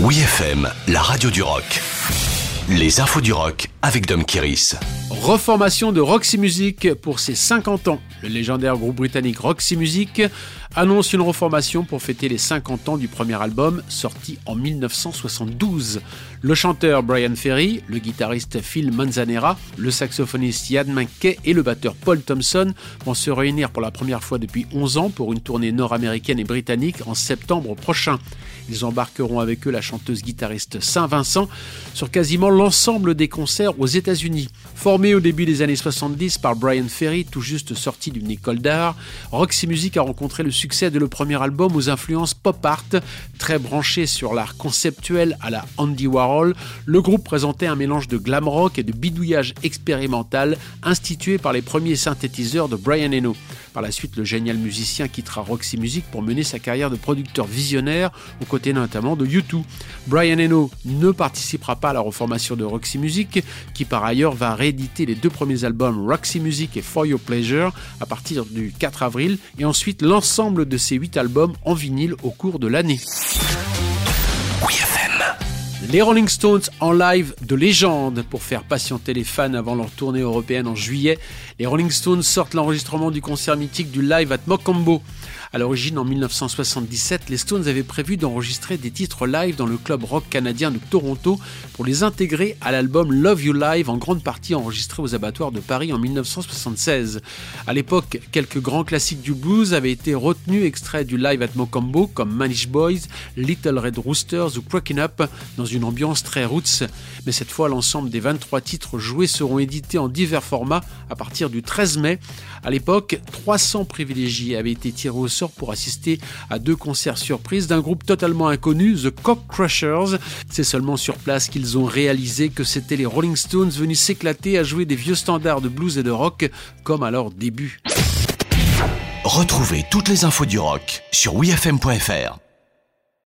Oui FM, la radio du rock. Les infos du rock avec Dom Kiris. Reformation de Roxy Music pour ses 50 ans. Le légendaire groupe britannique Roxy Music annonce une reformation pour fêter les 50 ans du premier album sorti en 1972. Le chanteur Brian Ferry, le guitariste Phil Manzanera, le saxophoniste Ian McKay et le batteur Paul Thompson vont se réunir pour la première fois depuis 11 ans pour une tournée nord-américaine et britannique en septembre prochain. Ils embarqueront avec eux la chanteuse guitariste Saint-Vincent sur quasiment l'ensemble des concerts aux États-Unis. Formé au début des années 70 par Brian Ferry, tout juste sorti d'une école d'art, Roxy Music a rencontré le succès de le premier album aux influences pop art, très branché sur l'art conceptuel à la Andy Warhol. Le groupe présentait un mélange de glam rock et de bidouillage expérimental institué par les premiers synthétiseurs de Brian Eno. Par la suite, le génial musicien quittera Roxy Music pour mener sa carrière de producteur visionnaire, notamment de U2. Brian Eno ne participera pas à la reformation de Roxy Music, qui par ailleurs va rééditer les deux premiers albums Roxy Music et For Your Pleasure à partir du 4 avril, et ensuite l'ensemble de ces huit albums en vinyle au cours de l'année. Les Rolling Stones en live de légende pour faire patienter les fans avant leur tournée européenne en juillet. Les Rolling Stones sortent l'enregistrement du concert mythique du live at Mocambo. À l'origine, en 1977, les Stones avaient prévu d'enregistrer des titres live dans le club rock canadien de Toronto pour les intégrer à l'album Love You Live, en grande partie enregistré aux abattoirs de Paris en 1976. À l'époque, quelques grands classiques du blues avaient été retenus extraits du live at Mocambo, comme Manish Boys, Little Red Roosters ou Cracking Up, dans une ambiance très roots. Mais cette fois, l'ensemble des 23 titres joués seront édités en divers formats à partir du 13 mai. À l'époque, 300 privilégiés avaient été tirés au pour assister à deux concerts surprises d'un groupe totalement inconnu, The Cock Crushers. C'est seulement sur place qu'ils ont réalisé que c'était les Rolling Stones venus s'éclater à jouer des vieux standards de blues et de rock comme à leur début. Retrouvez toutes les infos du rock sur wfm.fr.